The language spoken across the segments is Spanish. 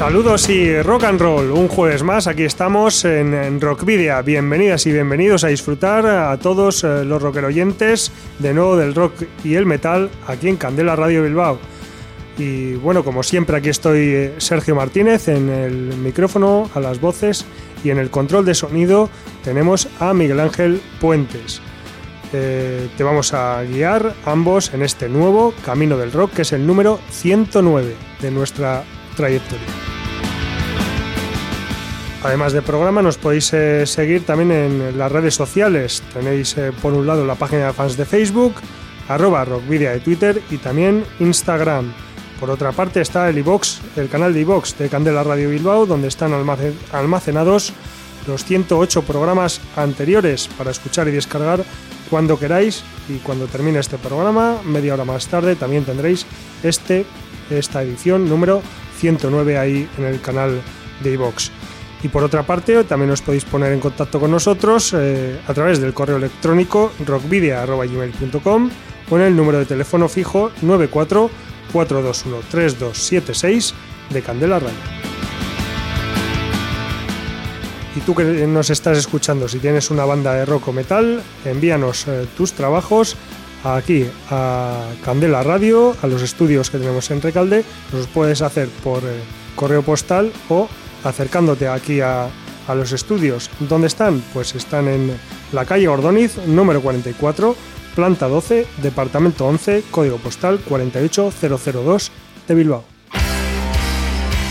Saludos y rock and roll. Un jueves más, aquí estamos en, Rockvidia. Bienvenidas y bienvenidos a disfrutar a todos eh, los rockeroyentes de nuevo del rock y el metal aquí en Candela Radio Bilbao. Y bueno, como siempre, aquí estoy eh, Sergio Martínez en el micrófono, a las voces y en el control de sonido tenemos a Miguel Ángel Puentes. Eh, te vamos a guiar ambos en este nuevo Camino del Rock, que es el número 109 de nuestra trayectoria. Además de programa, nos podéis eh, seguir también en las redes sociales. Tenéis eh, por un lado la página de fans de Facebook, arroba rockvidia de Twitter y también Instagram. Por otra parte está el iBox, el canal de iBox de Candela Radio Bilbao, donde están almacenados los 108 programas anteriores para escuchar y descargar cuando queráis. Y cuando termine este programa, media hora más tarde, también tendréis este, esta edición número 109 ahí en el canal de iVox. Y por otra parte, también os podéis poner en contacto con nosotros eh, a través del correo electrónico rockvidia.gmail.com o en el número de teléfono fijo 94 421 3276 de Candela Radio. Y tú que nos estás escuchando, si tienes una banda de rock o metal, envíanos eh, tus trabajos aquí a Candela Radio, a los estudios que tenemos en Recalde, los puedes hacer por eh, correo postal o acercándote aquí a, a, los estudios. ¿Dónde están? Pues están en la calle Ordóniz, número 44, planta 12, departamento 11, código postal 48002 de Bilbao.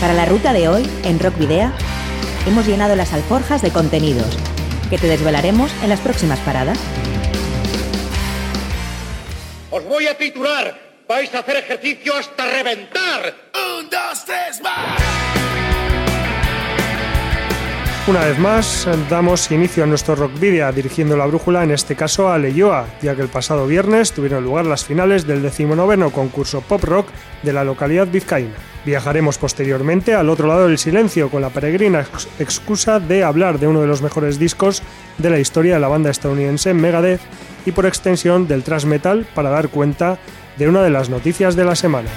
Para la ruta de hoy, en Rock Video, hemos llenado las alforjas de contenidos que te desvelaremos en las próximas paradas. Os voy a titular. Vais a hacer ejercicio hasta reventar. Un, dos, tres, más. Una vez más, damos inicio a nuestro Rock Video dirigiendo la brújula, en este caso a Leyoa, ya que el pasado viernes tuvieron lugar las finales del decimonoveno concurso Pop Rock de la localidad vizcaína. Viajaremos posteriormente al otro lado del silencio con la peregrina excusa de hablar de uno de los mejores discos de la historia de la banda estadounidense Megadeth y por extensión del thrash metal para dar cuenta de una de las noticias de la semana.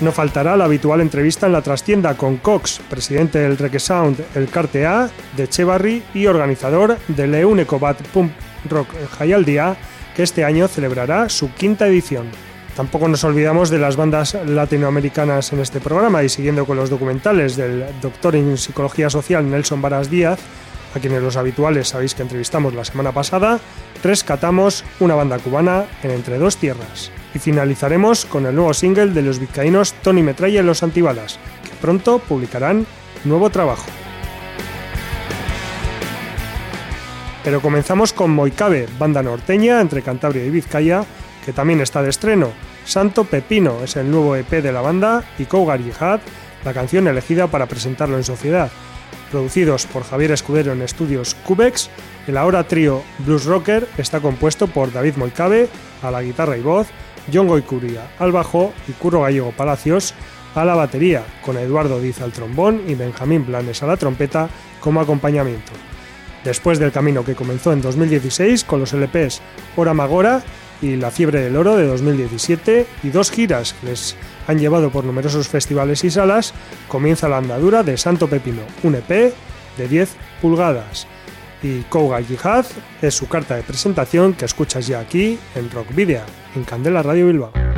No faltará la habitual entrevista en la trastienda con Cox, presidente del Reggae Sound El Carte A, de Chevarry y organizador del Eunecobat Pump Rock Jayaldia, que este año celebrará su quinta edición. Tampoco nos olvidamos de las bandas latinoamericanas en este programa y siguiendo con los documentales del doctor en psicología social Nelson Varas Díaz, a quienes los habituales sabéis que entrevistamos la semana pasada, rescatamos una banda cubana en Entre Dos Tierras. Y finalizaremos con el nuevo single de los vizcaínos Tony Metralla y Los Antibalas, que pronto publicarán nuevo trabajo. Pero comenzamos con Moicabe, banda norteña entre Cantabria y Vizcaya, que también está de estreno. Santo Pepino es el nuevo EP de la banda y Cougar Jihad, la canción elegida para presentarlo en sociedad producidos por Javier Escudero en estudios Cubex, el ahora trío Blues Rocker está compuesto por David Moicabe a la guitarra y voz, John Goicuria al bajo y Curro Gallego Palacios a la batería, con Eduardo Diz al trombón y Benjamín Blanes a la trompeta como acompañamiento. Después del camino que comenzó en 2016 con los LPs Hora Magora y La Fiebre del Oro de 2017 y dos giras que les han llevado por numerosos festivales y salas, comienza la andadura de Santo Pepino, un EP de 10 pulgadas. Y Kouga Jihad es su carta de presentación que escuchas ya aquí en Rock Video, en Candela Radio Bilbao.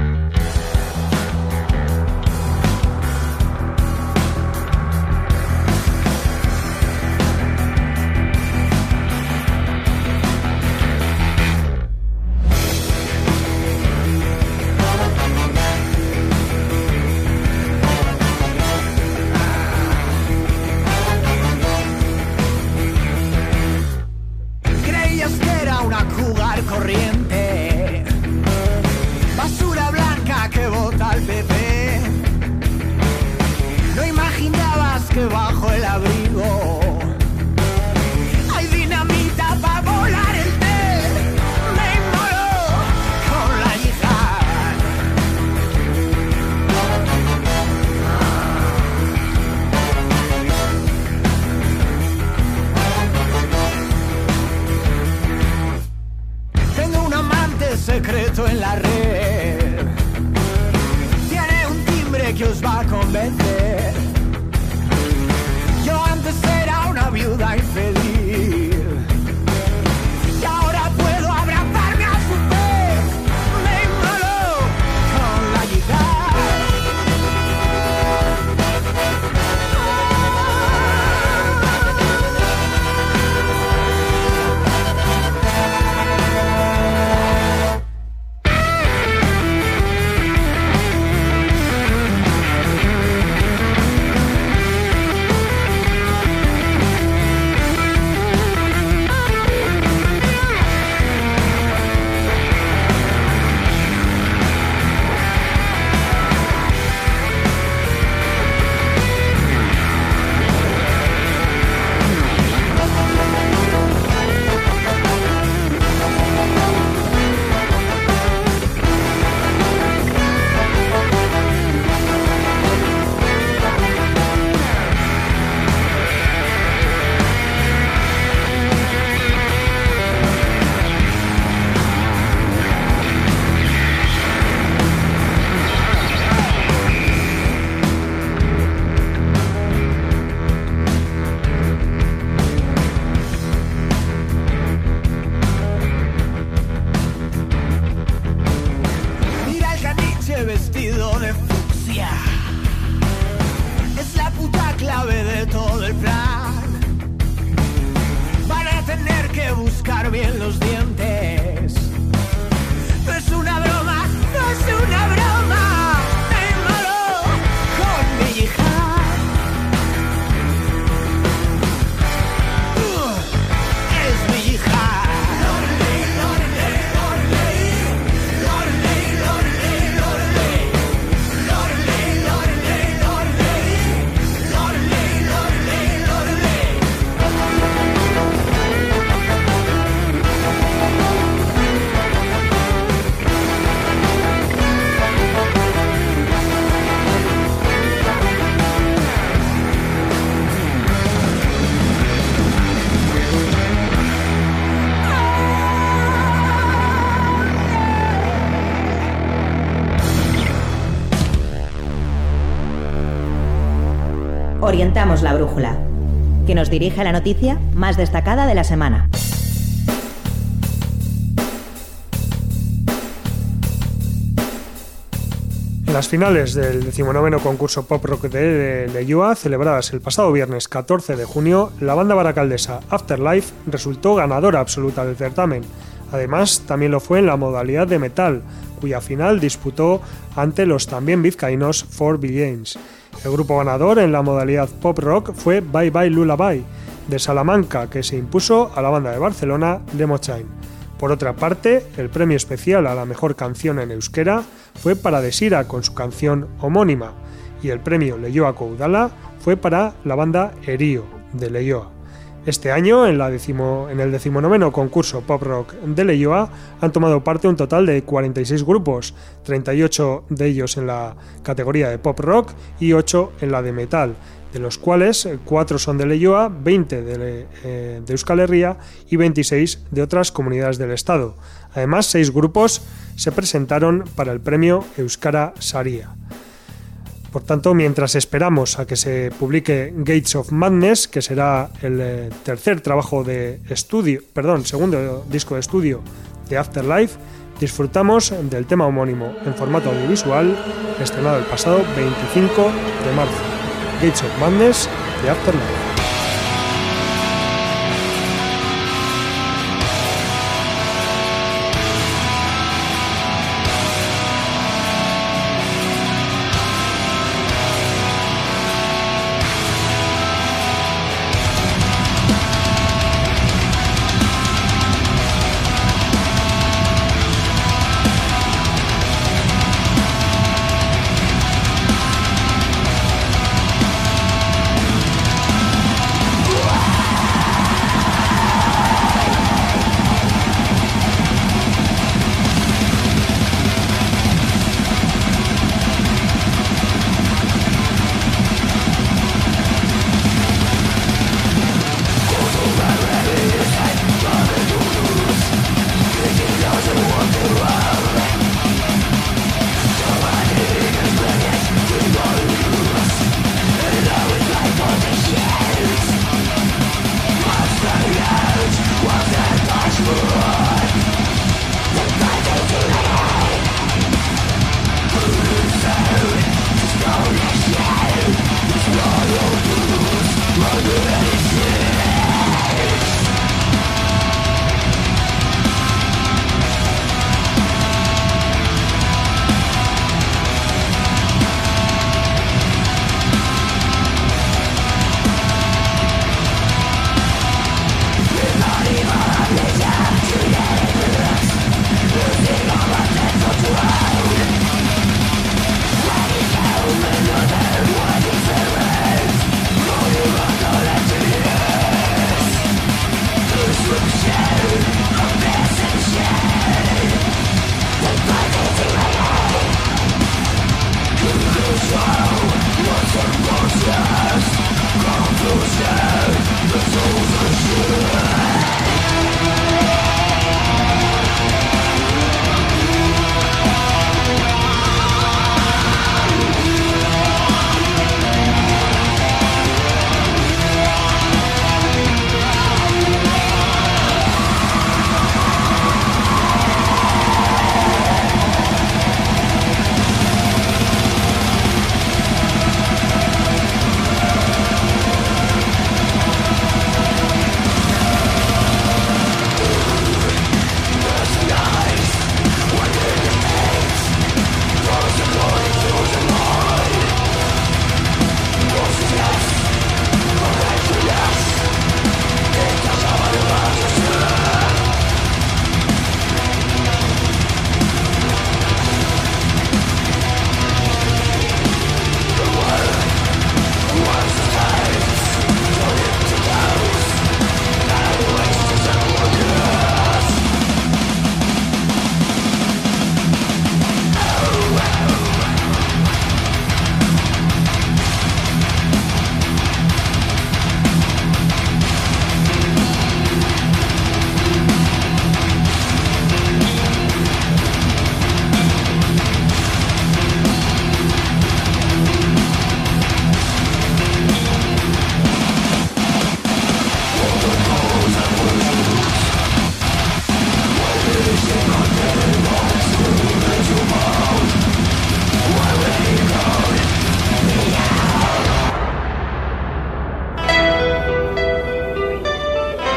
Orientamos la brújula, que nos dirige a la noticia más destacada de la semana. Las finales del 19 concurso Pop Rock de Leyua, celebradas el pasado viernes 14 de junio, la banda baracaldesa Afterlife resultó ganadora absoluta del certamen. Además, también lo fue en la modalidad de metal, cuya final disputó ante los también vizcaínos Four Villains. El grupo ganador en la modalidad pop rock fue Bye Bye Lullaby, de Salamanca, que se impuso a la banda de Barcelona Demochain. Por otra parte, el premio especial a la mejor canción en euskera fue para Desira con su canción homónima, y el premio Leyoa Koudala fue para la banda Erío, de Leyoa. Este año, en, el decimonoveno concurso Pop Rock de Leyoa, han tomado parte un total de 46 grupos, 38 de ellos en la categoría de Pop Rock y 8 en la de Metal, de los cuales 4 son de Leyoa, 20 de, eh, de Euskal Herria y 26 de otras comunidades del Estado. Además, 6 grupos se presentaron para el premio Euskara Saria. Por tanto, mientras esperamos a que se publique Gates of Madness, que será el eh, tercer trabajo de estudio, perdón, segundo disco de estudio de Afterlife, disfrutamos del tema homónimo en formato audiovisual, estrenado el pasado 25 de marzo. Gates of Madness de Afterlife.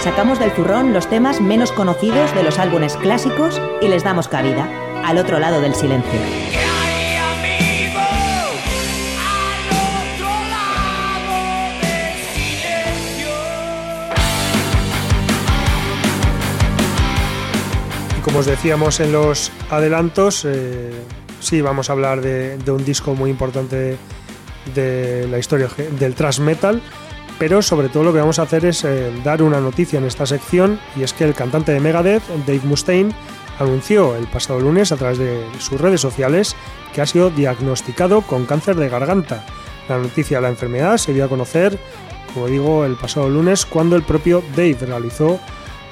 Sacamos del zurrón los temas menos conocidos de los álbumes clásicos y les damos cabida, al otro lado del silencio. Y como os decíamos en los adelantos, eh, sí, vamos a hablar de, de un disco muy importante de la historia del thrash metal, pero sobre todo lo que vamos a hacer es eh, dar una noticia en esta sección y es que el cantante de Megadeth, Dave Mustaine, anunció el pasado lunes a través de sus redes sociales que ha sido diagnosticado con cáncer de garganta. La noticia de la enfermedad se dio a conocer, como digo, el pasado lunes cuando el propio Dave realizó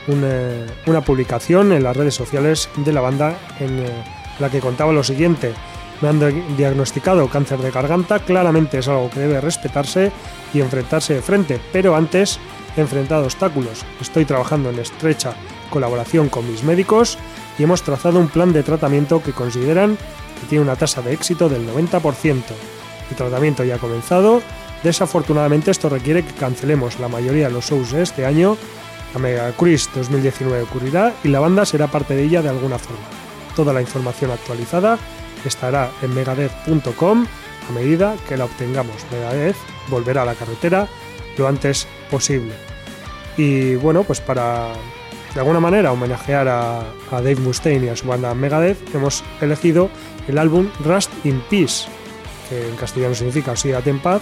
una, una publicación en las redes sociales de la banda en eh, la que contaba lo siguiente me han diagnosticado cáncer de garganta, claramente es algo que debe respetarse y enfrentarse de frente, pero antes he enfrentado obstáculos. Estoy trabajando en estrecha colaboración con mis médicos y hemos trazado un plan de tratamiento que consideran que tiene una tasa de éxito del 90%. El tratamiento ya ha comenzado, desafortunadamente esto requiere que cancelemos la mayoría de los shows de este año. La Mega Cruise 2019 ocurrirá y la banda será parte de ella de alguna forma. Toda la información actualizada estará en megadeth.com a medida que la obtengamos. Megadeth volverá a la carretera lo antes posible. Y bueno, pues para de alguna manera homenajear a, Dave Mustaine y a su banda Megadeth, hemos elegido el álbum Rust in Peace, que en castellano significa Oxídate en paz,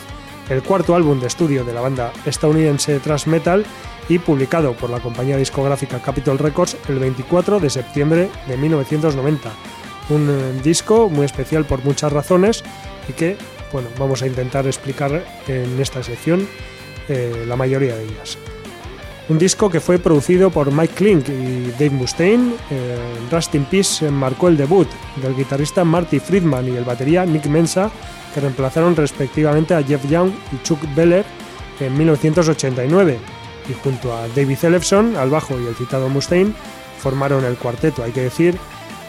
el cuarto álbum de estudio de la banda estadounidense thrash metal y publicado por la compañía discográfica Capitol Records el 24 de septiembre de 1990 un eh, disco muy especial por muchas razones y que bueno, vamos a intentar explicar en esta sección eh, la mayoría de ellas. Un disco que fue producido por Mike Klink y Dave Mustaine. Eh, Rust in Peace marcó el debut del guitarrista Marty Friedman y el batería Nick Mensa, que reemplazaron respectivamente a Jeff Young y Chuck Beller en 1989. Y junto a David Ellefson, al bajo y el citado Mustaine, formaron el cuarteto. Hay que decir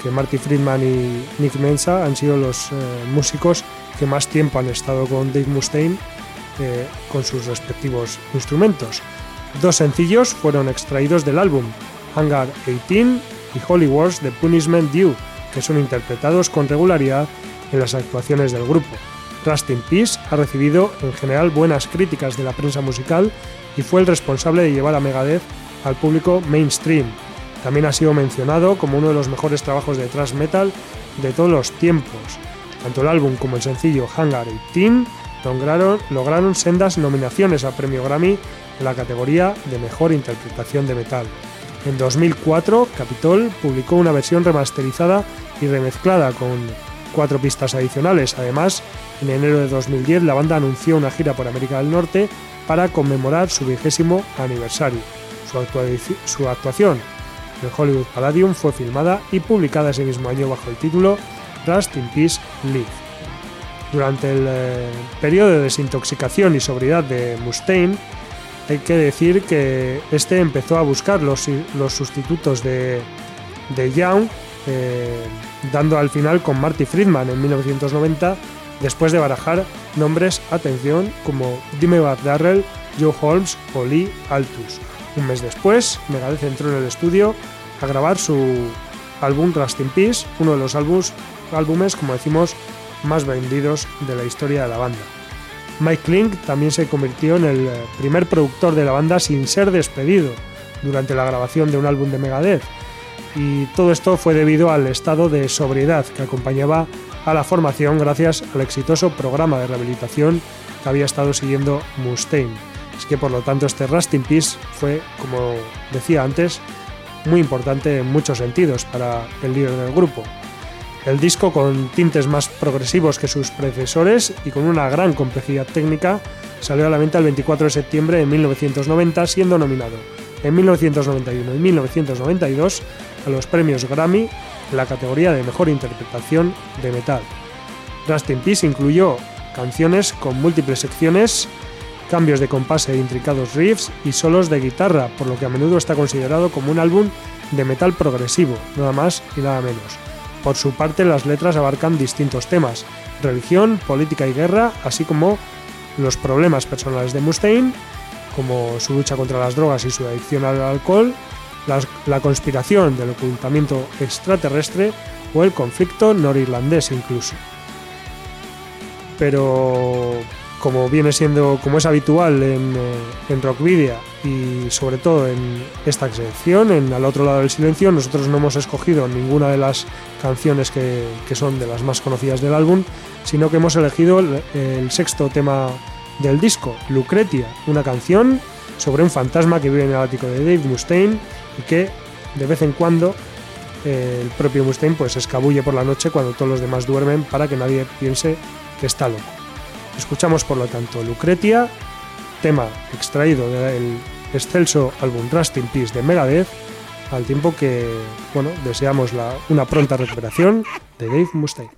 que Marty Friedman y Nick Mensa han sido los eh, músicos que más tiempo han estado con Dave Mustaine eh, con sus respectivos instrumentos. Dos sencillos fueron extraídos del álbum, Hangar 18 y Holy Wars The Punishment Due, que son interpretados con regularidad en las actuaciones del grupo. Rust in Peace ha recibido en general buenas críticas de la prensa musical y fue el responsable de llevar a Megadeth al público mainstream, también ha sido mencionado como uno de los mejores trabajos de thrash metal de todos los tiempos. Tanto el álbum como el sencillo Hangar 18 lograron, lograron sendas nominaciones al premio Grammy en la categoría de Mejor Interpretación de Metal. En 2004, Capitol publicó una versión remasterizada y remezclada con cuatro pistas adicionales. Además, en enero de 2010 la banda anunció una gira por América del Norte para conmemorar su vigésimo aniversario. Su, su actuación en Hollywood Palladium fue filmada y publicada ese mismo año bajo el título Rust in Peace Live. Durante el eh, periodo de desintoxicación y sobriedad de Mustaine, hay que decir que este empezó a buscar los, los sustitutos de, de Young, eh, dando al final con Marty Friedman en 1990, después de barajar nombres, atención, como Dimebag Darrell, Joe Holmes o Lee Altus. Un mes después, Megadeth entró en el estudio a grabar su álbum Rust in Peace, uno de los álbumes, álbumes, como decimos, más vendidos de la historia de la banda. Mike Klink también se convirtió en el eh, primer productor de la banda sin ser despedido durante la grabación de un álbum de Megadeth, y todo esto fue debido al estado de sobriedad que acompañaba a la formación gracias al exitoso programa de rehabilitación que había estado siguiendo Mustaine. Es que por lo tanto este Rust in Peace fue, como decía antes, muy importante en muchos sentidos para el líder del grupo. El disco con tintes más progresivos que sus predecesores y con una gran complejidad técnica salió a la venta el 24 de septiembre de 1990 siendo nominado en 1991 y 1992 a los premios Grammy en la categoría de Mejor Interpretación de Metal. Rust in Peace incluyó canciones con múltiples secciones cambios de compás e intricados riffs y solos de guitarra, por lo que a menudo está considerado como un álbum de metal progresivo, nada más y nada menos. Por su parte, las letras abarcan distintos temas, religión, política y guerra, así como los problemas personales de Mustaine, como su lucha contra las drogas y su adicción al alcohol, la, conspiración del ocultamiento extraterrestre o el conflicto norirlandés incluso. Pero como viene siendo, como es habitual en, eh, en Rockvidia y sobre todo en esta sección, en Al otro lado del silencio, nosotros no hemos escogido ninguna de las canciones que, son de las más conocidas del álbum, sino que hemos elegido el, sexto tema del disco, Lucretia, una canción sobre un fantasma que vive en el ático de Dave Mustaine y que de vez en cuando eh, el propio Mustaine pues escabulle por la noche cuando todos los demás duermen para que nadie piense que está loco. Escuchamos por lo tanto Lucretia, tema extraído del excelso álbum Rust in Peace de Megadeth, al tiempo que bueno, deseamos una pronta recuperación de Dave Mustaine.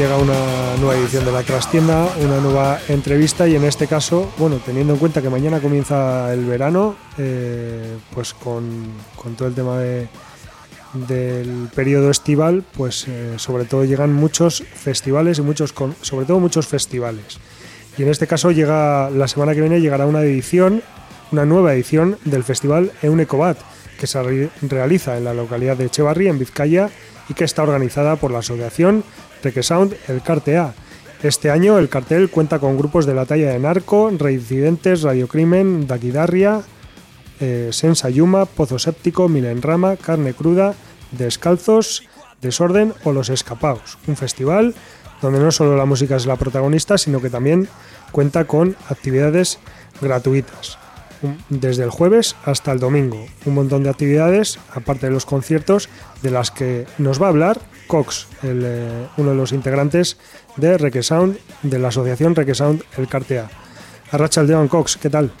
Llega una nueva edición de la trastienda, una nueva entrevista y en este caso, bueno, teniendo en cuenta que mañana comienza el verano, eh, pues con, con todo el tema de, del periodo estival, pues eh, sobre todo llegan muchos festivales y muchos, con- sobre todo muchos festivales. Y en este caso llega la semana que viene llegará una edición, una nueva edición del festival Eunecobat, que se re- realiza en la localidad de Echevarri, en Vizcaya, y que está organizada por la asociación Requesound El Cartea. Este año el cartel cuenta con grupos de la talla de Narco, Reincidentes, Radiocrimen, Daquidarria, eh, Sensa Yuma, Pozo Séptico, Milenrama, Carne Cruda, Descalzos, Desorden o Los Escapaos. Un festival donde no solo la música es la protagonista, sino que también cuenta con actividades gratuitas. Desde el jueves hasta el domingo. Un montón de actividades, aparte de los conciertos, de las que nos va a hablar Cox, el, eh, uno de los integrantes de Requesound, de la asociación Requesound El Cartea. Arracha León Cox, ¿qué tal?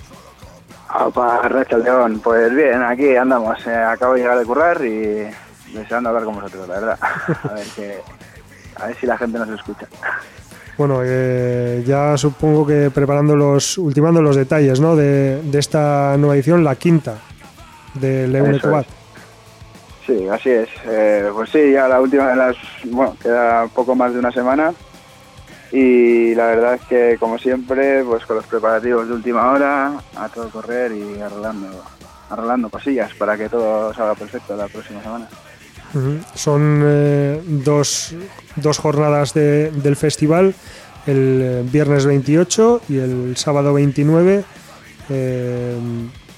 Opa, Racha León, pues bien, aquí andamos. eh, acabo de llegar de currar y deseando hablar con vosotros, la verdad. A ver, que, a ver si la gente nos escucha. Bueno, eh, ya supongo que preparando los, ultimando los detalles, ¿no? De, de esta nueva edición, la quinta de León Eso es. Sí, así es. Eh, pues sí, ya la última de las. Bueno, queda poco más de una semana. Y la verdad es que, como siempre, pues con los preparativos de última hora, a todo correr y arreglando, arreglando cosillas para que todo salga perfecto la próxima semana. Son eh, dos, dos jornadas de- del festival, el eh, viernes 28 y el sábado 29. eh,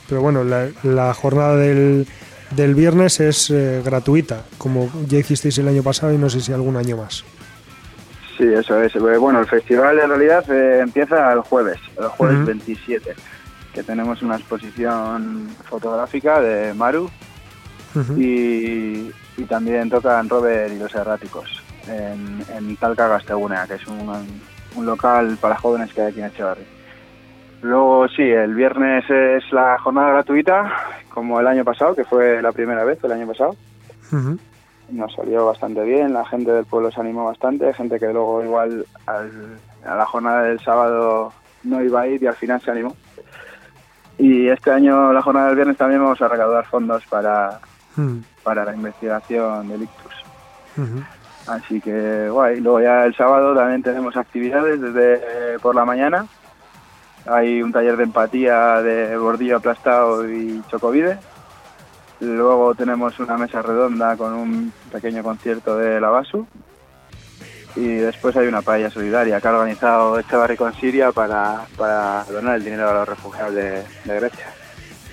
pero bueno, la jornada del, del viernes es eh, gratuita, como ya hicisteis el año pasado y no sé si algún año más. Sí, eso es. Eh, Bueno, el festival en realidad eh, empieza el jueves, el jueves Ujú. 27, que tenemos una exposición fotográfica de Maru y, y también tocan Robert y los Erráticos en, en Talca Gastegunea, que es un, un local para jóvenes que hay aquí en Echevarri. Luego sí, el viernes es la jornada gratuita, como el año pasado, que fue la primera vez el año pasado nos salió bastante bien, la gente del pueblo se animó bastante, gente que luego igual al- a la jornada del sábado no iba a ir y al final se animó. Y este año, la jornada del viernes, también vamos a recaudar fondos para, para la investigación del ictus. Así que guay. Luego ya el sábado también tenemos actividades desde por la mañana. Hay un taller de empatía de bordillo aplastado y chocovide. Luego tenemos una mesa redonda con un pequeño concierto de la Basu. Y después hay una paella solidaria que ha organizado Echevarri con Siria para, para donar el dinero a los refugiados de, de Grecia.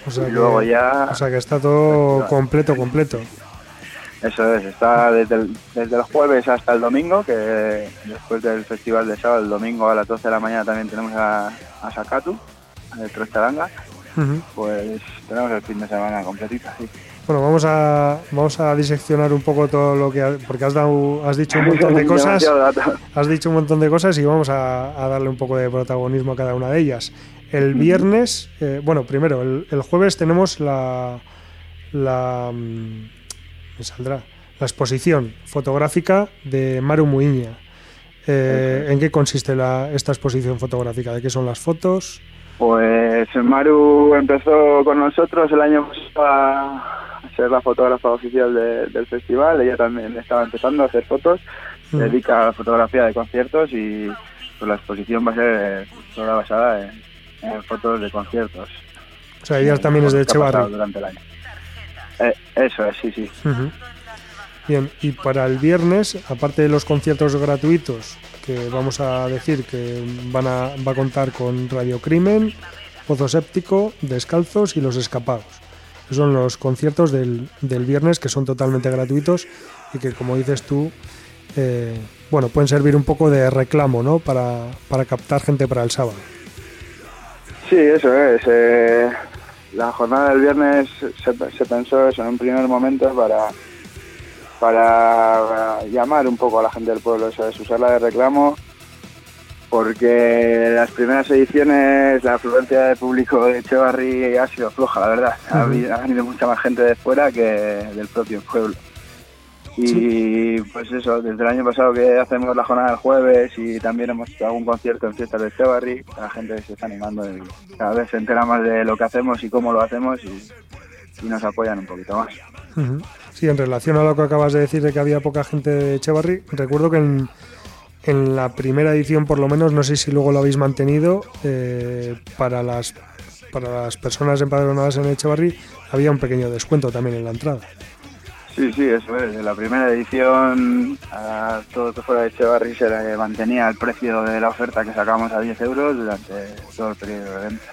O sea Y que- luego ya- o sea que está todo completo, completo. Eso es, está desde el, desde el jueves hasta el domingo, que después del festival de sábado, el domingo a las 12 de la mañana también tenemos a, a Sakatu, de Trostaranga, pues tenemos el fin de semana completito, sí. Bueno, vamos a, vamos a diseccionar un poco todo lo que... ha- Porque has, dado, has dicho un montón de cosas. Has dicho un montón de cosas y vamos a, a darle un poco de protagonismo a cada una de ellas. El viernes, eh, bueno, primero, el, el jueves tenemos la, la, mm, me saldrá, la exposición fotográfica de Maru Muiña. Eh, ¿En qué consiste la, esta exposición fotográfica? ¿De qué son las fotos? Pues Maru empezó con nosotros el año pasado a ser la fotógrafa oficial de- del festival, ella también estaba empezando a hacer fotos, se dedica a la fotografía de conciertos y pues, la exposición va a ser toda basada en, en fotos de conciertos. O sea, ella también es de Echevarri. Durante el año. Eh, eso es, sí, sí. Bien, y para el viernes, aparte de los conciertos gratuitos que vamos a decir que van a, va a contar con Radio Crimen, Pozo Séptico, Descalzos y Los Escapados. Son los conciertos del, del viernes que son totalmente gratuitos y que, como dices tú, eh, bueno, pueden servir un poco de reclamo, ¿no? Para, para captar gente para el sábado. Sí, eso es. eh, la jornada del viernes se, se pensó eso en un primer momento para, para llamar un poco a la gente del pueblo, eso es, usarla de reclamo, porque las primeras ediciones la afluencia de público de Echevarri ha sido floja, la verdad. Ha, habido- ha venido mucha más gente de fuera que del propio pueblo. Y pues eso, desde el año pasado que hacemos la jornada del jueves y también hemos hecho algún concierto en fiestas de Echevarri, la gente se está animando y cada vez se entera más de lo que hacemos y cómo lo hacemos y, y nos apoyan un poquito más. Sí, en relación a lo que acabas de decir de que había poca gente de Echevarri, recuerdo que en, en la primera edición, por lo menos, no sé si luego lo habéis mantenido, eh, para las para las personas empadronadas en Echevarri había un pequeño descuento también en la entrada. Sí, sí, eso es. En la primera edición, a todo lo que fuera de Echevarri se le mantenía el precio de la oferta que sacamos a 10 euros durante todo el periodo de venta.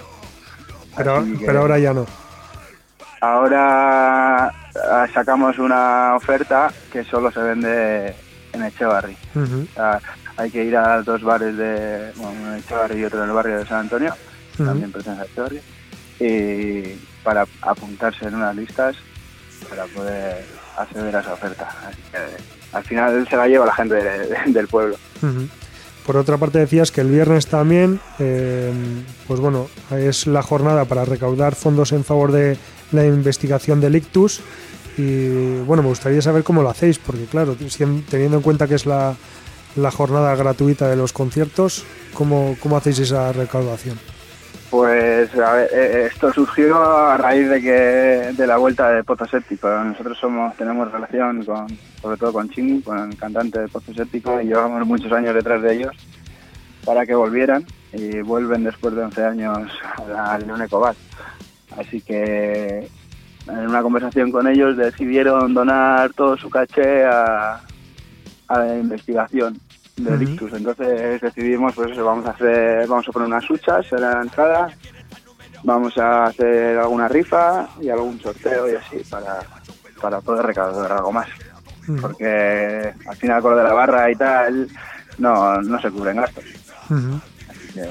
Pero, que pero ahora ya no. ahora ah, sacamos una oferta que solo se vende en Echevarri. Ujú, O sea, hay que ir a dos bares de bueno, uno en Echevarri y otro en el barrio de San Antonio, también pertenece a Echevarri, y para apuntarse en unas listas para poder acceder a esa oferta. Así que, al final se la lleva la gente de- de- del pueblo. Por otra parte decías que el viernes también, eh, pues bueno, es la jornada para recaudar fondos en favor de la investigación del ictus y bueno, me gustaría saber cómo lo hacéis, porque claro, teniendo en cuenta que es la, la jornada gratuita de los conciertos, ¿cómo, cómo hacéis esa recaudación? Pues a ver, eh, esto surgió a raíz de que de la vuelta de Pozo Séptico. Nosotros somos tenemos relación con, sobre todo con Chini, con el cantante de Pozo Séptico, y llevamos muchos años detrás de ellos para que volvieran y vuelven después de 11 años al León Ecobat. Así que en una conversación con ellos decidieron donar todo su caché a, a la investigación del ictus. Entonces decidimos, pues eso, vamos a hacer, vamos a poner unas huchas en la entrada, vamos a hacer alguna rifa y algún sorteo y así para, para poder recaudar algo más. Porque al final con lo de la barra y tal no, no se cubren gastos. Así que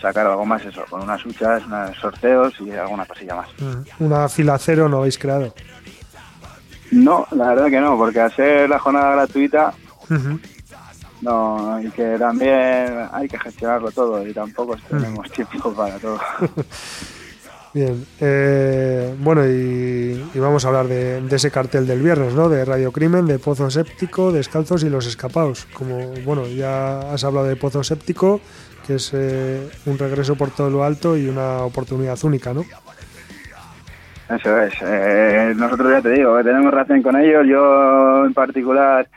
sacar algo más eso, con unas huchas, unos sorteos y alguna cosilla más. Una fila cero no habéis creado. No, la verdad que no, porque al ser la jornada gratuita. No y que también hay que gestionarlo todo y tampoco tenemos tiempo para todo. Bien, eh, bueno, y, y vamos a hablar de, de ese cartel del viernes, ¿no? De Radio Crimen, de Pozo Séptico, Descalzos y Los Escapados. Como, bueno, ya has hablado de Pozo Séptico, que es eh, un regreso por todo lo alto y una oportunidad única, ¿no? Eso es. eh, nosotros ya te digo, tenemos relación con ellos. Yo en particular,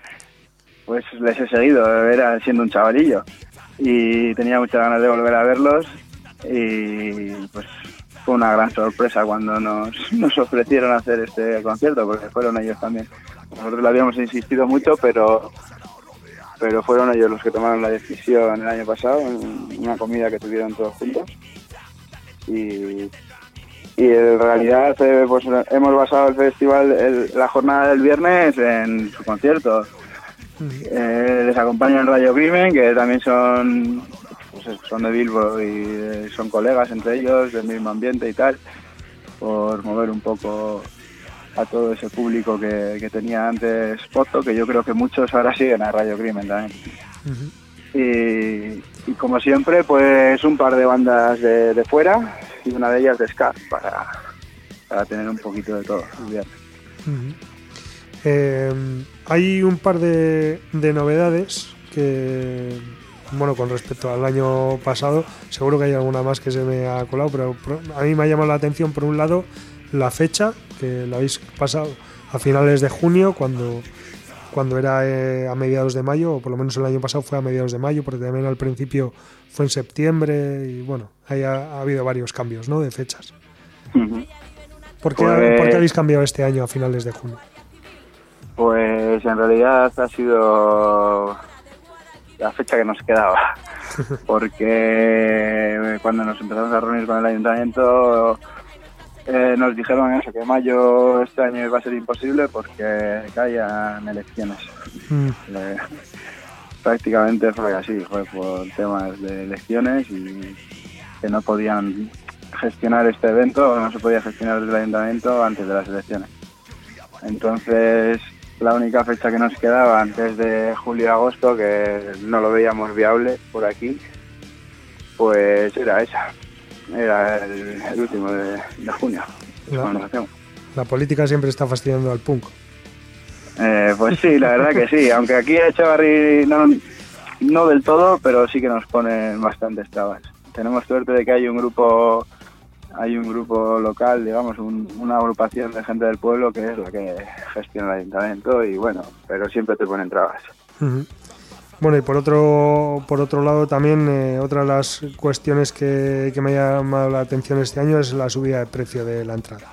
pues les he seguido, era siendo un chavalillo. Y tenía muchas ganas de volver a verlos. Y pues fue una gran sorpresa cuando nos, nos ofrecieron hacer este concierto, porque fueron ellos también. Nosotros le habíamos insistido mucho, pero pero fueron ellos los que tomaron la decisión el año pasado, en una comida que tuvieron todos juntos. Y y en realidad pues, hemos basado el festival, la jornada del viernes en su concierto. Eh, les acompañan Radio Crimen, que también son pues son de Bilbo y eh, son colegas entre ellos, del mismo ambiente y tal, por mover un poco a todo ese público que, que tenía antes Poto, que yo creo que muchos ahora siguen a Radio Crimen también. y, y como siempre, pues un par de bandas de, de fuera y una de ellas de ska para, para tener un poquito de todo. Ujú. Eh, hay un par de, de novedades que, bueno, con respecto al año pasado, seguro que hay alguna más que se me ha colado, pero a mí me ha llamado la atención, por un lado, la fecha, que la habéis pasado a finales de junio, cuando, cuando era eh, a mediados de mayo, o por lo menos el año pasado fue a mediados de mayo, porque también al principio fue en septiembre, y bueno, ahí ha, ha habido varios cambios, ¿no?, de fechas. ¿Por qué, Pues- por qué habéis cambiado este año a finales de junio? Pues en realidad ha sido la fecha que nos quedaba. Porque cuando nos empezamos a reunir con el ayuntamiento eh, nos dijeron eso, que mayo este año iba a ser imposible porque caían elecciones. Mm. Prácticamente fue así, fue por temas de elecciones y que no podían gestionar este evento, no se podía gestionar desde el ayuntamiento antes de las elecciones. Entonces, la única fecha que nos quedaba antes de julio-agosto, que no lo veíamos viable por aquí, pues era esa. Era el, el último de, de junio. La- política siempre está fastidiando al punk. Eh, pues sí, la verdad que sí. Aunque aquí a Echevarri no, no del todo, pero sí que nos ponen bastantes trabas. Tenemos suerte de que hay un grupo hay un grupo local, digamos, un- una agrupación de gente del pueblo que es la que gestiona el ayuntamiento y bueno, pero siempre te ponen trabas. Bueno, y por otro, por otro lado también eh, otra de las cuestiones que, que me ha llamado la atención este año es la subida de precio de la entrada.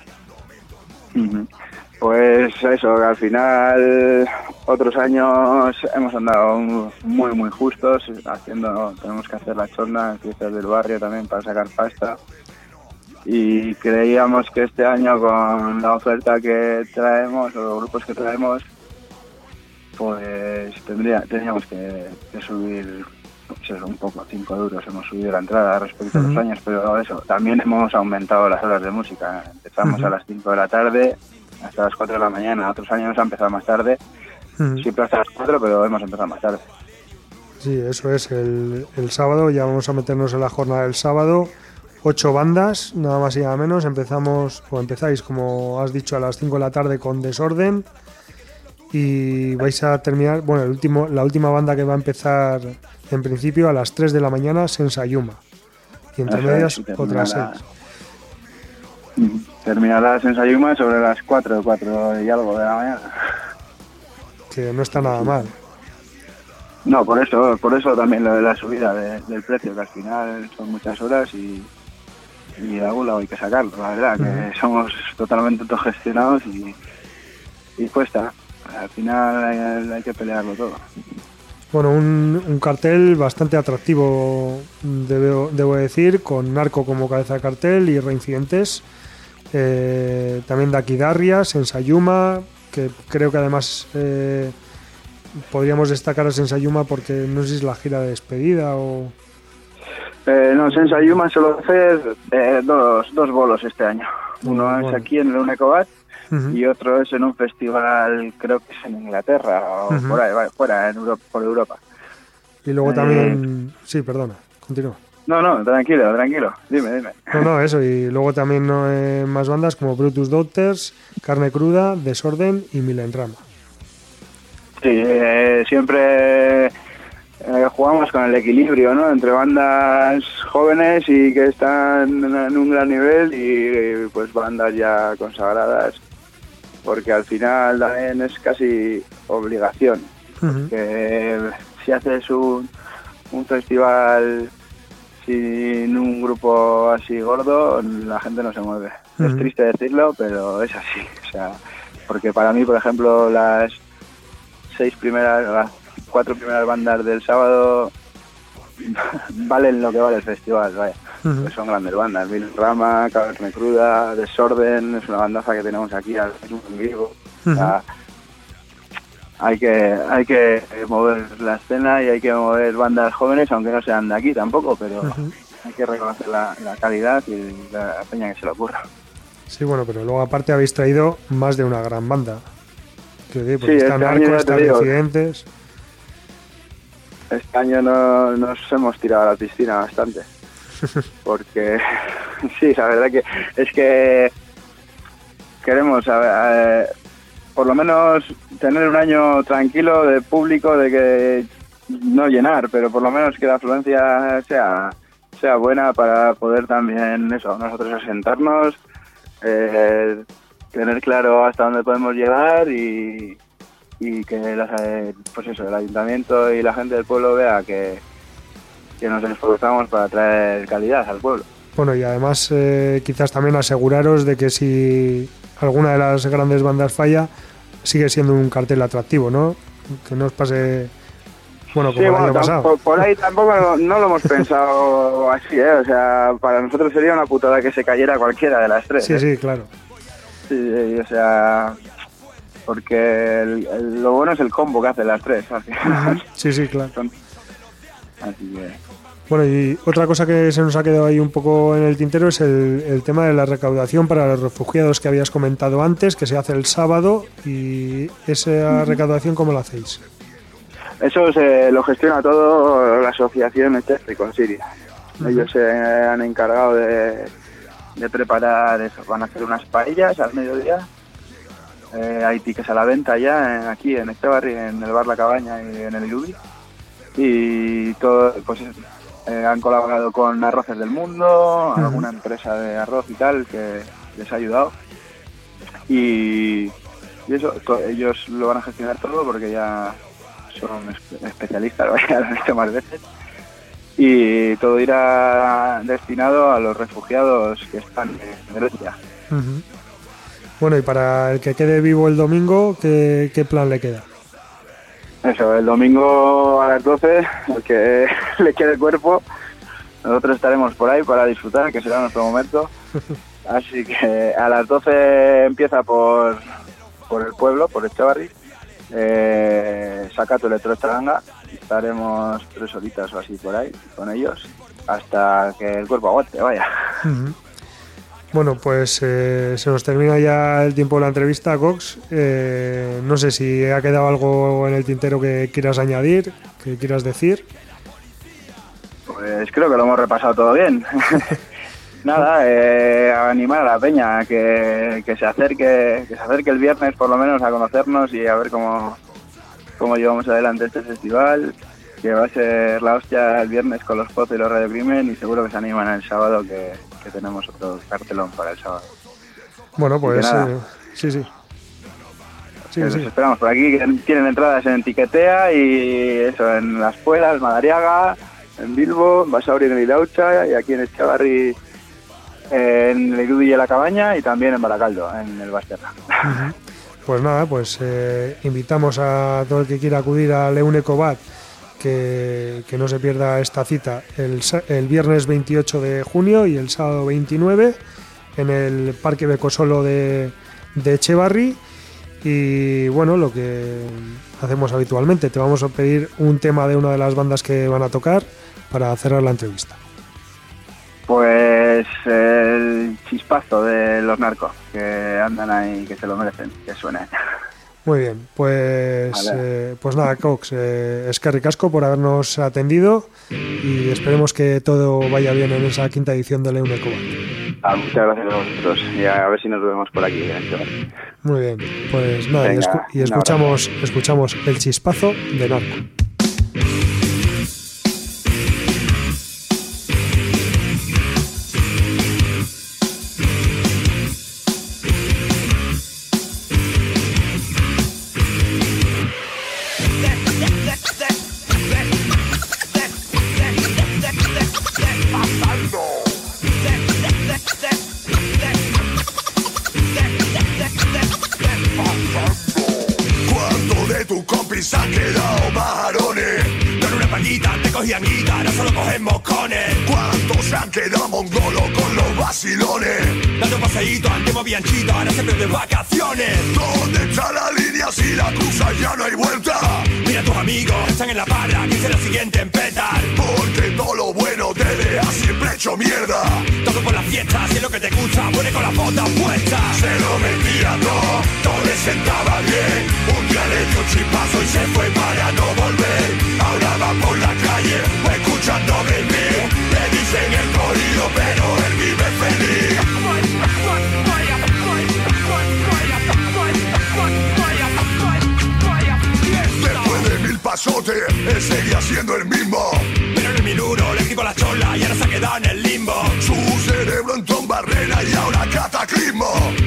Pues eso, al final otros años hemos andado muy muy justos, haciendo, tenemos que hacer la chorna fiestas del barrio también para sacar pasta. Y creíamos que este año con la oferta que traemos o los grupos que traemos, pues tendría, teníamos que, que subir pues eso, un poco, 5 euros hemos subido la entrada respecto a los años, pero eso, también hemos aumentado las horas de música. Empezamos a las 5 de la tarde hasta las 4 de la mañana, otros años ha empezado más tarde, siempre hasta las 4, pero hemos empezado más tarde. Sí, eso es el, el sábado, ya vamos a meternos en la jornada del sábado. Ocho bandas, nada más y nada menos. Empezamos, o empezáis, como has dicho, a las 5 de la tarde con Desorden. Y vais a terminar, bueno, el último, la última banda que va a empezar en principio a las 3 de la mañana, Sensayuma. Y entre medias otras la- 6. Ujú. Terminará la Sensayuma sobre las 4, 4 y algo de la mañana. Que no está nada mal. No, por eso, por eso también lo de la subida de- del precio, que al final son muchas horas y, y de algún lado hay que sacarlo, la verdad, que somos totalmente autogestionados y, y cuesta. Al final hay, hay que pelearlo todo. Bueno, un, un cartel bastante atractivo, debo, debo decir, con Narco como cabeza de cartel y Reincidentes. Eh, también Dakidarrias, Sensayuma, que creo que además eh, podríamos destacar a Sensayuma porque no sé si es la gira de despedida o... Eh, no, Sensayuma solo hacer eh, dos, dos bolos este año. Uno es aquí en el Ujú. y otro es en un festival, creo que es en Inglaterra o Ujú. por ahí, vaya, fuera, en Europa, por Europa. Y luego Eh, también... Sí, perdona, continúa. No, no, tranquilo, tranquilo, dime, dime. No, no, eso. Y luego también eh, más bandas como Brutus Daughters, Carne Cruda, Desorden y Milen Rama. Sí, eh, siempre eh, jugamos con el equilibrio, ¿no? Entre bandas jóvenes y que están en un gran nivel y pues bandas ya consagradas, porque al final también es casi obligación. Que si haces un, un festival sin un grupo así gordo, la gente no se mueve. Es triste decirlo, pero es así. O sea, porque para mí, por ejemplo, las seis primeras, las cuatro primeras bandas del sábado valen lo que vale el festival, vaya. Pues son grandes bandas, Mil Rama, Carne Cruda, Desorden, es una bandaza que tenemos aquí al mismo en vivo. O sea, hay que hay que mover la escena y hay que mover bandas jóvenes, aunque no sean de aquí tampoco, pero hay que reconocer la, la calidad y la peña que se le ocurra. Sí, bueno, pero luego aparte habéis traído más de una gran banda. Sí, está este año Narco, ya está te digo. Residentes. Este año no, nos hemos tirado a la piscina bastante. Porque, sí, la verdad que es que queremos, a ver, por lo menos, tener un año tranquilo de público, de que no llenar, pero por lo menos que la afluencia sea, sea buena para poder también, eso, nosotros asentarnos, eh, tener claro hasta dónde podemos llegar y, y que las, pues eso, el ayuntamiento y la gente del pueblo vea que, que nos esforzamos para traer calidad al pueblo. Bueno, y además eh, quizás también aseguraros de que si alguna de las grandes bandas falla, sigue siendo un cartel atractivo, ¿no? Que no os pase Bueno, como Sí, el bueno, año tam- pasado. por, por ahí tampoco lo- no lo hemos pensado así, ¿eh? O sea, para nosotros sería una putada que se cayera cualquiera de las tres. Sí, ¿eh? sí, claro. Sí, o sea, porque el- el- lo bueno es el combo que hacen las tres. Sí, sí, claro. Son- Así que, Bueno, y otra cosa que se nos ha quedado ahí un poco en el tintero es el, el tema de la recaudación para los refugiados que habías comentado antes, que se hace el sábado, y esa recaudación, ¿cómo la hacéis? eso se lo gestiona todo la asociación Echeste con Siria. Ellos se han encargado de, de preparar eso. Van a hacer unas paellas al mediodía. Eh, hay tickets a la venta ya en- aquí en este barrio, en el bar La Cabaña y en el Ilubi. Y todo, pues eh, han colaborado con Arroces del Mundo, alguna empresa de arroz y tal que les ha ayudado. Y, y eso, ellos lo van a gestionar todo porque ya son espe- especialistas, lo han hecho más veces. Y todo irá destinado a los refugiados que están en Grecia. Bueno, y para el que quede vivo el domingo, ¿qué, qué plan le queda? Eso, el domingo a las 12, el que le quede cuerpo, nosotros estaremos por ahí para disfrutar, que será nuestro momento. Así que a las 12 empieza por, por el pueblo, por Echevarri. Eh, saca tu electroestaranga. Estaremos tres horitas o así por ahí con ellos hasta que el cuerpo aguante, vaya. Bueno, pues eh, se nos termina ya el tiempo de la entrevista, Cox. Eh, no sé si ha quedado algo en el tintero que quieras añadir, que quieras decir. Pues creo que lo hemos repasado todo bien. Nada, eh, a animar a la peña que, que se acerque, que se acerque el viernes por lo menos a conocernos y a ver cómo, cómo llevamos adelante este festival, que va a ser la hostia el viernes con los pozos y los Radio Crimen y seguro que se animan el sábado que, que tenemos otro cartelón para el sábado. Bueno, pues eh, sí, sí. Sí, Que los sí. esperamos por aquí, que tienen entradas en Tiquetea y eso, en Las Puelas, Madariaga, en Bilbo, en Basauri en Ilaucha y aquí en Echavarri en el y la Cabaña y también en Baracaldo, en el Basterra. Pues nada, pues eh, invitamos a todo el que quiera acudir a Leunecobat que, no se pierda esta cita el, el viernes 28 de junio y el sábado 29 en el Parque Becosolo de, de Echevarri. Y bueno, lo que hacemos habitualmente, te vamos a pedir un tema de una de las bandas que van a tocar para cerrar la entrevista. Pues el chispazo de los narcos, que andan ahí, que se lo merecen, que suenen. Muy bien, pues, Vale. eh, pues nada, Cox, eh, es que ricasco por habernos atendido y esperemos que todo vaya bien en esa quinta edición de Leunecobat. Ah, muchas gracias a vosotros y a ver si nos vemos por aquí. Echevarri. Muy bien, pues nada, y, escu- y escuchamos, escuchamos el chispazo de Narco. Ahora siempre de vacaciones. ¿Dónde está la línea si la cruza ya no hay vuelta? Mira a tus amigos, están en la parra, que es la siguiente en petar. Porque todo lo bueno te deja siempre hecho mierda. Todo por la fiesta, si es lo que te gusta, pone con las botas puestas. Se lo metía todo, todo le sentaba bien. Un día le dio un chispazo y se fue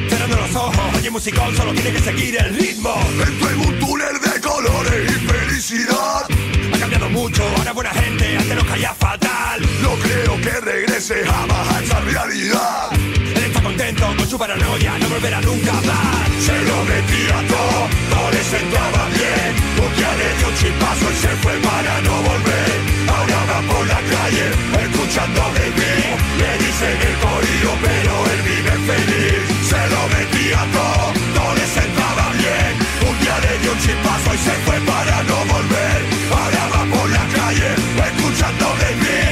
Cerrando los ojos, oye musicón, solo tiene que seguir el ritmo. Entró en un túnel de colores y felicidad. Ha cambiado mucho, ahora es buena gente, antes nos caía fatal. No creo que regrese jamás a esa realidad. Él está contento con su paranoia, no volverá nunca más. se lo metía todo, todo le sentaba bien. Día le dio un chipazo y se fue para no volver. Ahora va por la calle, escuchando baby. Le dicen el corillo, pero él un chipazo y se fue para no volver. Ahora va por la calle, escuchando baby. Le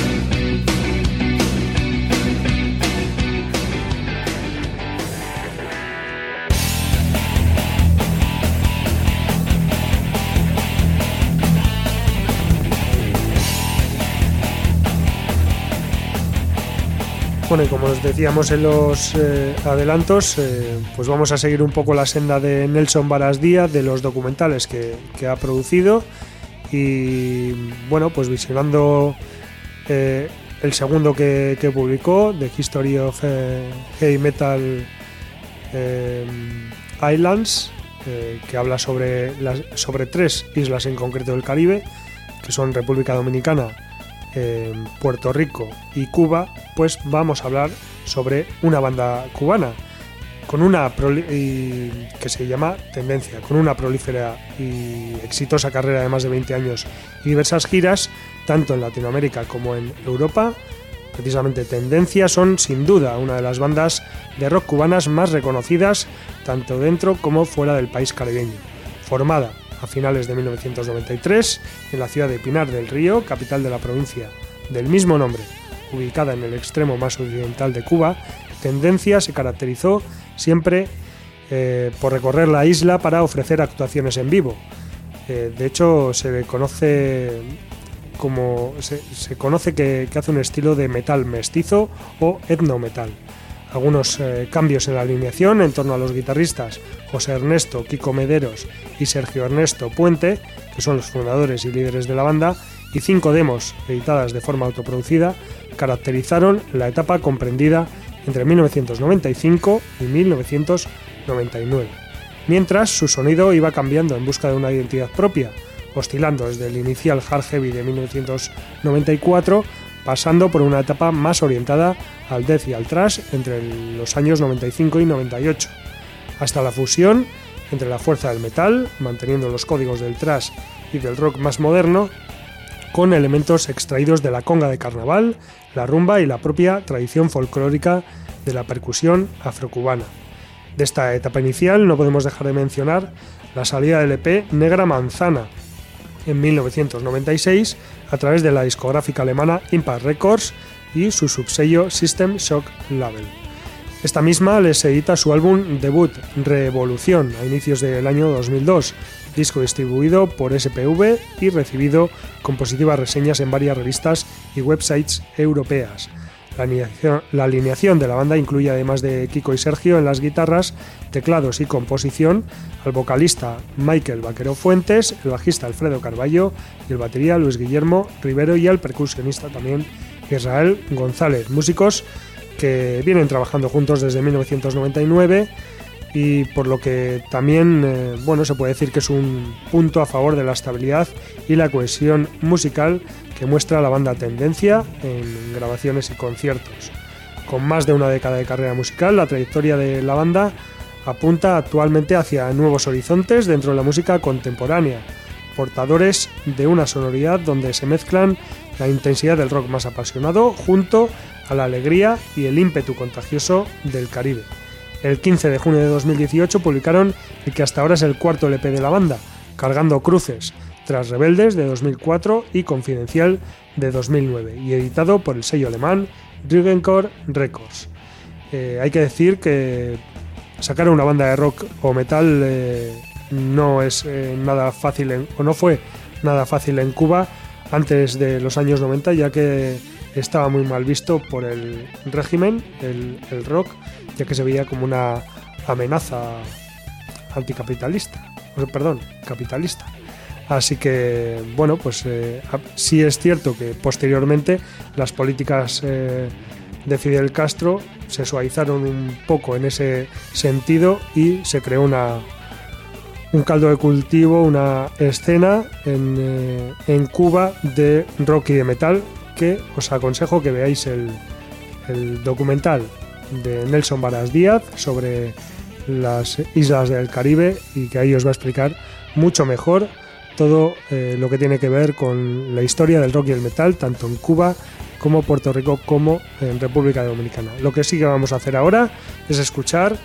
Bueno, y como os decíamos en los eh, adelantos, eh, pues vamos a seguir un poco la senda de Nelson Varas Díaz, de los documentales que, ha producido. Y bueno, pues visionando eh, el segundo que, publicó, The History of Heavy Metal Islands, que habla sobre, sobre tres islas en concreto del Caribe, que son República Dominicana, eh, Puerto Rico y Cuba, pues vamos a hablar sobre una banda cubana con una que se llama Tendencia, con una prolífera y exitosa carrera de más de 20 años y diversas giras, tanto en Latinoamérica como en Europa. Precisamente Tendencia son sin duda una de las bandas de rock cubanas más reconocidas tanto dentro como fuera del país caribeño. Formada a finales de 1993 en la ciudad de Pinar del Río, capital de la provincia del mismo nombre, ubicada en el extremo más occidental de Cuba, Tendencia se caracterizó siempre eh, por recorrer la isla para ofrecer actuaciones en vivo. Eh, de hecho, se conoce como se, conoce que, hace un estilo de metal mestizo o etnometal. Algunos eh, cambios en la alineación en torno a los guitarristas José Ernesto, Kiko Mederos y Sergio Ernesto Puente, que son los fundadores y líderes de la banda, y cinco demos editadas de forma autoproducida caracterizaron la etapa comprendida entre 1995 y 1999, mientras su sonido iba cambiando en busca de una identidad propia, oscilando desde el inicial hard heavy de 1994, pasando por una etapa más orientada al death y al thrash entre los años 95 y 98, hasta la fusión entre la fuerza del metal, manteniendo los códigos del thrash y del rock más moderno, con elementos extraídos de la conga de carnaval, la rumba y la propia tradición folclórica de la percusión afrocubana. De esta etapa inicial no podemos dejar de mencionar la salida del EP Negra Manzana en 1996 a través de la discográfica alemana Impact Records y su subsello System Shock Label. Esta misma les edita su álbum debut Revolución a inicios del año 2002, disco distribuido por SPV y recibido con positivas reseñas en varias revistas y websites europeas. La alineación, de la banda incluye además de Kiko y Sergio en las guitarras, teclados y composición, al vocalista Michael Vaquero Fuentes, el bajista Alfredo Carballo y el batería Luis Guillermo Rivero y al percusionista también Israel González, músicos que vienen trabajando juntos desde 1999 y por lo que también eh, bueno, se puede decir que es un punto a favor de la estabilidad y la cohesión musical muestra la banda Tendencia en grabaciones y conciertos. Con más de una década de carrera musical, la trayectoria de la banda apunta actualmente hacia nuevos horizontes dentro de la música contemporánea, portadores de una sonoridad donde se mezclan la intensidad del rock más apasionado junto a la alegría y el ímpetu contagioso del Caribe. El 15 de junio de 2018 publicaron el que hasta ahora es el cuarto LP de la banda, Cargando Cruces, tras Rebeldes de 2004 y Confidencial de 2009, y editado por el sello alemán Rügencore Records. Eh, hay que decir que sacar una banda de rock o metal eh, no es eh, nada fácil o no fue nada fácil en Cuba antes de los años 90 ya que estaba muy mal visto por el régimen, el rock ya que se veía como una amenaza anticapitalista, perdón, capitalista. Así que, bueno, pues eh, sí es cierto que posteriormente las políticas eh, de Fidel Castro se suavizaron un poco en ese sentido y se creó una, un caldo de cultivo, una escena en, eh, en Cuba de rock y de metal que os aconsejo que veáis el, el documental de Nelson Varas Díaz sobre las islas del Caribe y que ahí os va a explicar mucho mejor todo eh, lo que tiene que ver con la historia del rock y el metal, tanto en Cuba como Puerto Rico como en República Dominicana. Lo que sí que vamos a hacer ahora es escuchar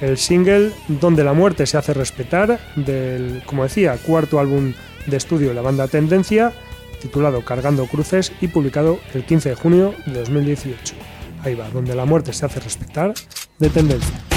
el single Donde la muerte se hace respetar del, como decía, cuarto álbum de estudio de la banda Tendencia, titulado Cargando Cruces y publicado el 15 de junio de 2018. Ahí va, donde la muerte se hace respetar, de tendencia.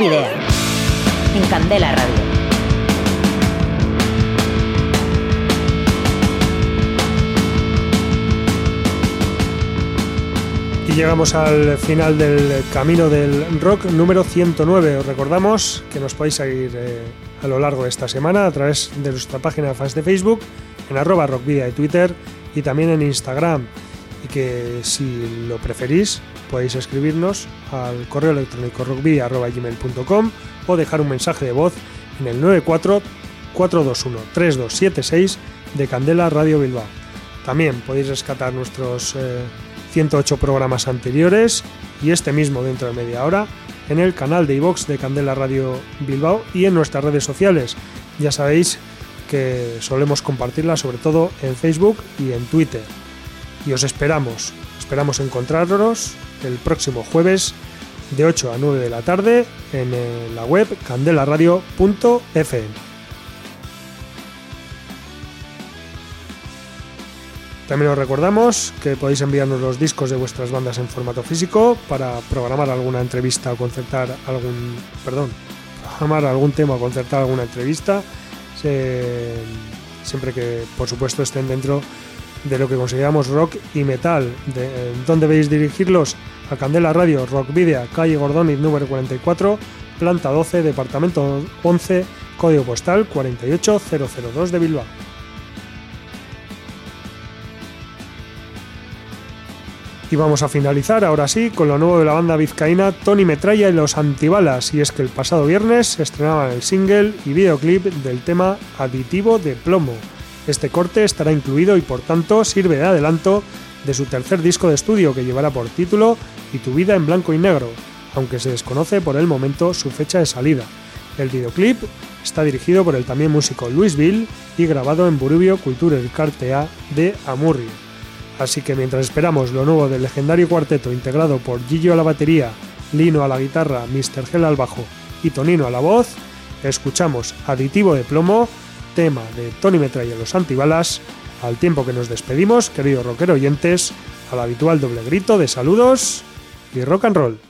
Video. En Candela Radio. Y llegamos al final del camino del rock número 109. Os recordamos que nos podéis seguir eh, a lo largo de esta semana a través de nuestra página de fans de Facebook, en arroba rockvidia de Twitter y también en Instagram. Que si lo preferís, podéis escribirnos al correo electrónico rockvidia.gmail.com o dejar un mensaje de voz en el 94 421 3276 de Candela Radio Bilbao. También podéis rescatar nuestros 108 eh, programas anteriores y este mismo dentro de media hora en el canal de iVox de Candela Radio Bilbao y en nuestras redes sociales. Ya sabéis que solemos compartirla sobre todo en Facebook y en Twitter. Y os esperamos, esperamos encontraros el próximo jueves de 8 a 9 de la tarde en la web candelaradio.fm. También os recordamos que podéis enviarnos los discos de vuestras bandas en formato físico para programar alguna entrevista o concertar algún, perdón, programar algún tema o concertar alguna entrevista, siempre que por supuesto estén dentro de lo que consideramos rock y metal. De, ¿Dónde veis dirigirlos? A Candela Radio, Rock Video, calle Gordoniz número 44, planta 12, departamento 11, código postal 48002 de Bilbao. Y vamos a finalizar ahora sí con lo nuevo de la banda vizcaína Tony Metralla y los Antibalas. Y es que el pasado viernes se estrenaba el single y videoclip del tema Aditivo de Plomo, este corte estará incluido y por tanto sirve de adelanto de su tercer disco de estudio que llevará por título Y tu vida en blanco y negro, aunque se desconoce por el momento su fecha de salida. El videoclip está dirigido por el también músico Luis Bill y grabado en Burubio Culture Cartea de Amurrio. Así que mientras esperamos lo nuevo del legendario cuarteto integrado por Gillo a la batería, Lino a la guitarra, Mr. Gel al bajo y Tonino a la voz, escuchamos Aditivo de Plomo tema de Tony Metralla los antibalas, al tiempo que nos despedimos, queridos rockero oyentes, al habitual doble grito de saludos y rock and roll.